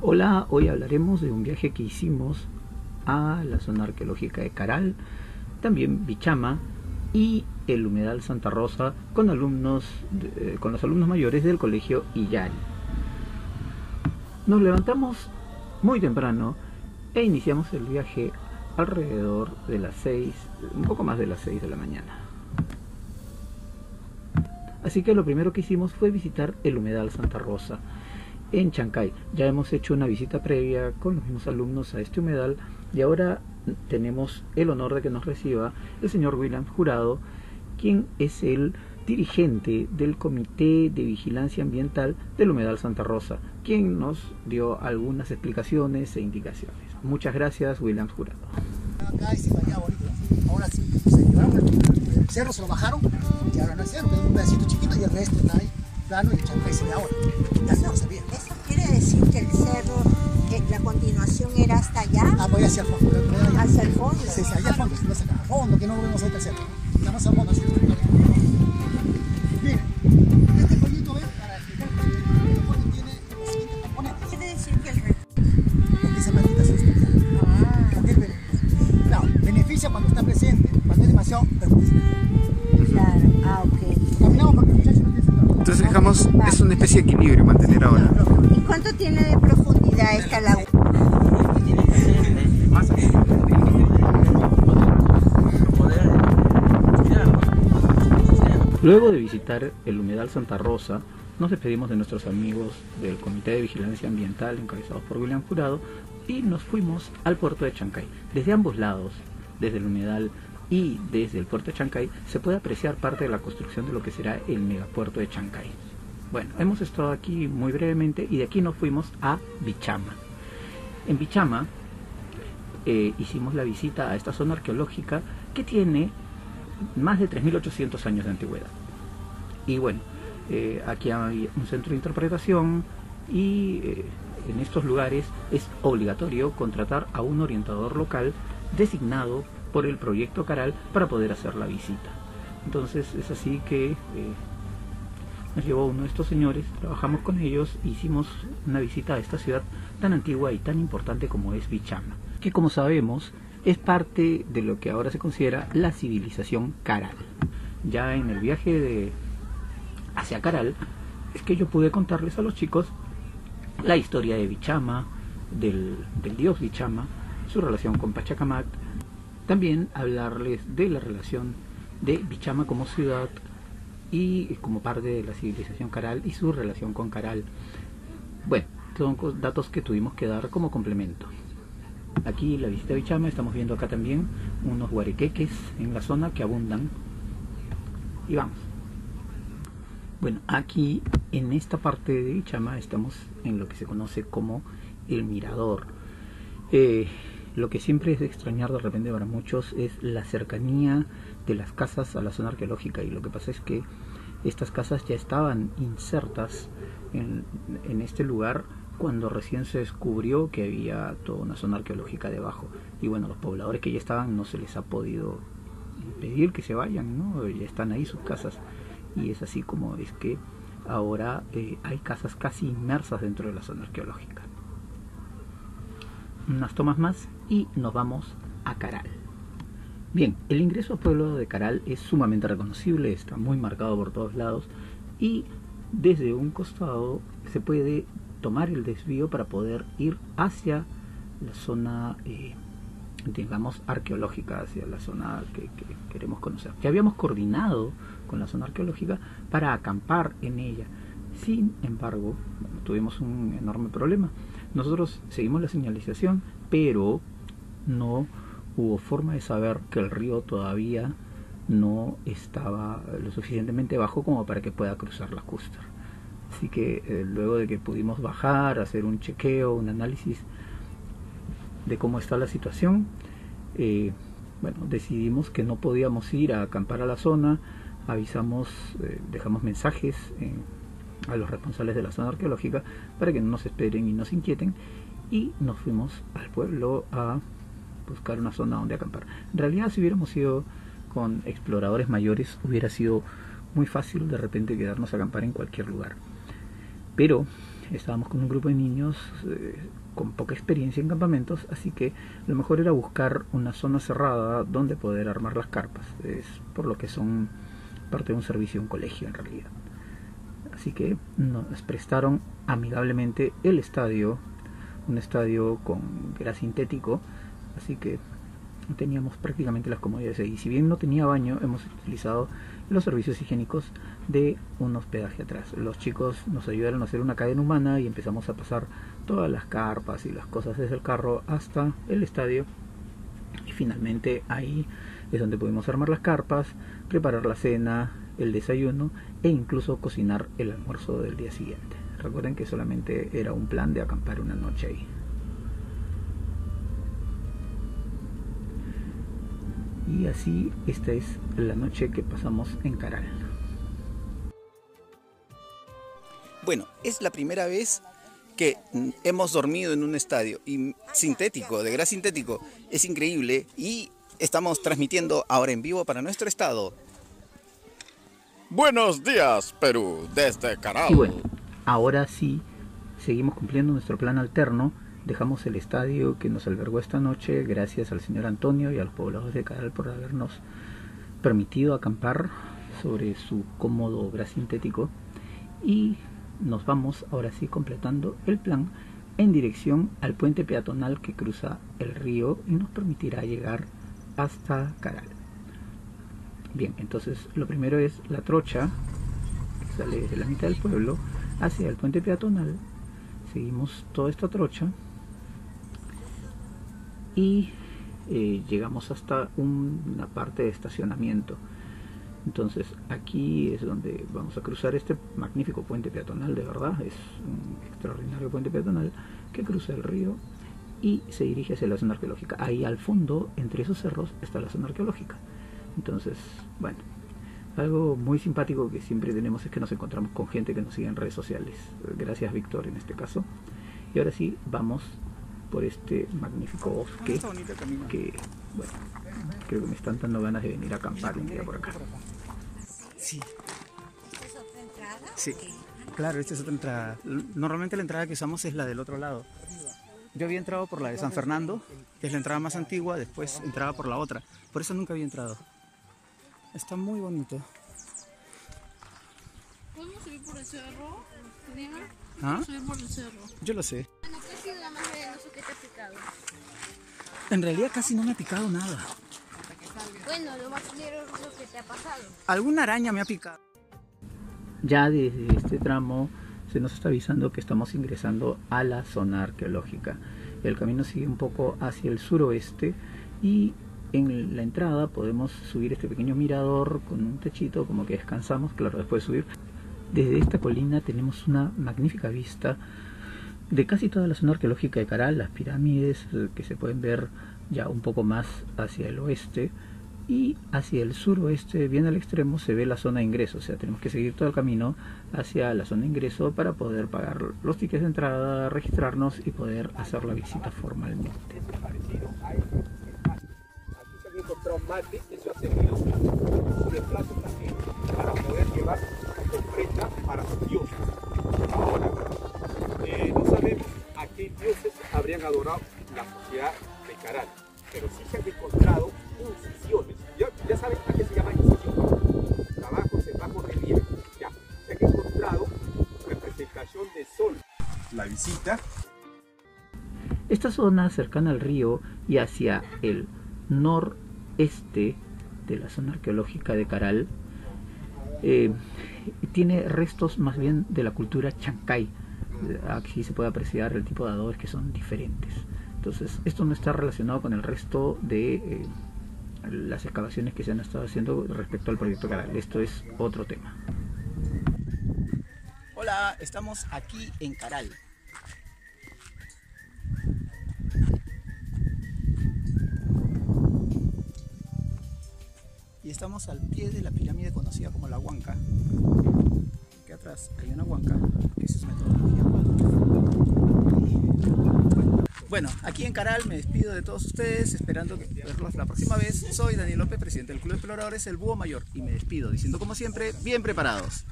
Hola, hoy hablaremos de un viaje que hicimos a la zona arqueológica de Caral, también Bichama y el humedal Santa Rosa con alumnos eh, con los alumnos mayores del colegio Iyari. Nos levantamos muy temprano e iniciamos el viaje alrededor de las 6, un poco más de las 6 de la mañana. Así que lo primero que hicimos fue visitar el humedal Santa Rosa en Chancay. Ya hemos hecho una visita previa con los mismos alumnos a este humedal y ahora tenemos el honor de que nos reciba el señor William Jurado, quien es el dirigente del Comité de Vigilancia Ambiental del Humedal Santa Rosa, quien nos dio algunas explicaciones e indicaciones. Muchas gracias, William Jurado. Ahora sí, se llevaron el, cerro, se lo bajaron y ahora no es cerro, es un pedacito chiquito y el resto está ahí plano y el chancay se ve ahora. Ya se sabía. El cerro, eh, la continuación era hasta allá. Ah, voy hacia el fondo. Hacia el fondo. Sí, sí, allá al fondo, no a fondo, que no lo vemos ahí el cerro. Ya más al fondo, así. Miren, es una especie de equilibrio mantener ahora. ¿Y cuánto tiene de profundidad esta laguna? Luego de visitar el humedal Santa Rosa, nos despedimos de nuestros amigos del Comité de Vigilancia Ambiental encabezados por William Jurado y nos fuimos al puerto de Chancay. Desde ambos lados, desde el humedal y desde el puerto de Chancay, se puede apreciar parte de la construcción de lo que será el megapuerto de Chancay. Bueno, hemos estado aquí muy brevemente y de aquí nos fuimos a Bichama. En Bichama eh, hicimos la visita a esta zona arqueológica que tiene más de 3.800 años de antigüedad. Y bueno, eh, aquí hay un centro de interpretación y eh, en estos lugares es obligatorio contratar a un orientador local designado por el proyecto Caral para poder hacer la visita. Entonces es así que nos llevó uno de estos señores, trabajamos con ellos, hicimos una visita a esta ciudad tan antigua y tan importante como es Bichama, que como sabemos es parte de lo que ahora se considera la civilización Caral. Ya en el viaje de hacia Caral es que yo pude contarles a los chicos la historia de Bichama, del, del dios Bichama, su relación con Pachacamac, también hablarles de la relación de Bichama como ciudad y como parte de la civilización Caral y su relación con Caral. Bueno, son datos que tuvimos que dar como complemento. Aquí la visita a Bichama, estamos viendo acá también unos guarequeques en la zona que abundan. Y vamos. Bueno, aquí en esta parte de Bichama estamos en lo que se conoce como el mirador. Eh, lo que siempre es de extrañar de repente para muchos es la cercanía de las casas a la zona arqueológica. Y lo que pasa es que estas casas ya estaban insertas en, este lugar cuando recién se descubrió que había toda una zona arqueológica debajo. Y bueno los pobladores que ya estaban no se les ha podido impedir que se vayan no ya están ahí sus casas. Y es así como es que ahora eh, hay casas casi inmersas dentro de la zona arqueológica unas tomas más y nos vamos a Caral. Bien, el ingreso al pueblo de Caral es sumamente reconocible, está muy marcado por todos lados y desde un costado se puede tomar el desvío para poder ir hacia la zona, eh, digamos, arqueológica, hacia la zona que, que queremos conocer. Ya habíamos coordinado con la zona arqueológica para acampar en ella. Sin embargo, tuvimos un enorme problema. Nosotros seguimos la señalización, pero no hubo forma de saber que el río todavía no estaba lo suficientemente bajo como para que pueda cruzar la Custer. Así que eh, luego de que pudimos bajar, hacer un chequeo, un análisis de cómo está la situación, eh, bueno, decidimos que no podíamos ir a acampar a la zona, avisamos, eh, dejamos mensajes en, a los responsables de la zona arqueológica para que no nos esperen y nos inquieten y nos fuimos al pueblo a buscar una zona donde acampar. En realidad si hubiéramos ido con exploradores mayores hubiera sido muy fácil de repente quedarnos a acampar en cualquier lugar. Pero estábamos con un grupo de niños eh, con poca experiencia en campamentos, así que lo mejor era buscar una zona cerrada donde poder armar las carpas. Es por lo que son parte de un servicio, un colegio en realidad. Así que nos prestaron amigablemente el estadio, un estadio con era sintético, así que teníamos prácticamente las comodidades Y si bien no tenía baño, hemos utilizado los servicios higiénicos de un hospedaje atrás. Los chicos nos ayudaron a hacer una cadena humana y empezamos a pasar todas las carpas y las cosas desde el carro hasta el estadio. Y finalmente ahí es donde pudimos armar las carpas, preparar la cena, el desayuno e incluso cocinar el almuerzo del día siguiente. Recuerden que solamente era un plan de acampar una noche ahí. Y así esta es la noche que pasamos en Caral. Bueno, es la primera vez que hemos dormido en un estadio y sintético, de gras sintético. Es increíble y estamos transmitiendo ahora en vivo para nuestro estado. Buenos días, Perú, desde Caral. Y bueno, ahora sí seguimos cumpliendo nuestro plan alterno Dejamos el estadio que nos albergó esta noche gracias al señor Antonio y a los pobladores de Caral por habernos permitido acampar sobre su cómodo gras sintético y nos vamos ahora sí completando el plan en dirección al puente peatonal que cruza el río y nos permitirá llegar hasta Caral. Bien, entonces lo primero es la trocha que sale de la mitad del pueblo hacia el puente peatonal. Seguimos toda esta trocha y eh, llegamos hasta una parte de estacionamiento. Entonces aquí es donde vamos a cruzar este magnífico puente peatonal, de verdad, es un extraordinario puente peatonal que cruza el río y se dirige hacia la zona arqueológica. Ahí al fondo, entre esos cerros, está la zona arqueológica. Entonces, bueno, algo muy simpático que siempre tenemos es que nos encontramos con gente que nos sigue en redes sociales. Gracias Víctor en este caso. Y ahora sí, vamos por este magnífico bosque que, bueno, creo que me están dando ganas de venir a acampar un día por acá. Sí. ¿Es otra entrada? Sí. Claro, esta es otra entrada. Normalmente la entrada que usamos es la del otro lado. Yo había entrado por la de San Fernando, que es la entrada más antigua, después entraba por la otra. Por eso nunca había entrado. Está muy bonito. ¿Podemos subir por el cerro? ¿Ah? subir por el cerro? Yo lo sé. Bueno, ¿qué ha sido la más venenoso que te ha picado? En realidad casi no me ha picado nada. Bueno, lo más peligroso que te ha pasado. Alguna araña me ha picado. Ya desde este tramo se nos está avisando que estamos ingresando a la zona arqueológica. El camino sigue un poco hacia el suroeste y en la entrada podemos subir este pequeño mirador con un techito como que descansamos, claro, después de subir. Desde esta colina tenemos una magnífica vista de casi toda la zona arqueológica de Caral, las pirámides eh, que se pueden ver ya un poco más hacia el oeste y hacia el suroeste, bien al extremo, se ve la zona de ingreso, o sea, tenemos que seguir todo el camino hacia la zona de ingreso para poder pagar los tickets de entrada, registrarnos y poder hacer la visita formalmente. Se mate, eso ha servido de plato también para poder llevar ofrenda para sus dioses. Ahora, eh, no sabemos a qué dioses habrían adorado la sociedad de Caral, pero sí se han encontrado incisiones. Ya, ya saben a qué se llama incisión. Trabajos en bajo relieve. Ya, se han encontrado representación de sol. La visita Esta zona cercana al río y hacia el noreste de la zona arqueológica de Caral eh, tiene restos más bien de la cultura chancay. Aquí se puede apreciar el tipo de adobes que son diferentes. Entonces, esto no está relacionado con el resto de eh, las excavaciones que se han estado haciendo respecto al proyecto Caral. Esto es otro tema. Hola, estamos aquí en Caral. Y estamos al pie de la pirámide conocida como la Huanca. Aquí atrás hay una huanca, esa es metodología. Bueno, aquí en Caral me despido de todos ustedes, esperando verlos la próxima vez. Soy Daniel López, presidente del Club Exploradores El Búho Mayor, y me despido diciendo como siempre, bien preparados.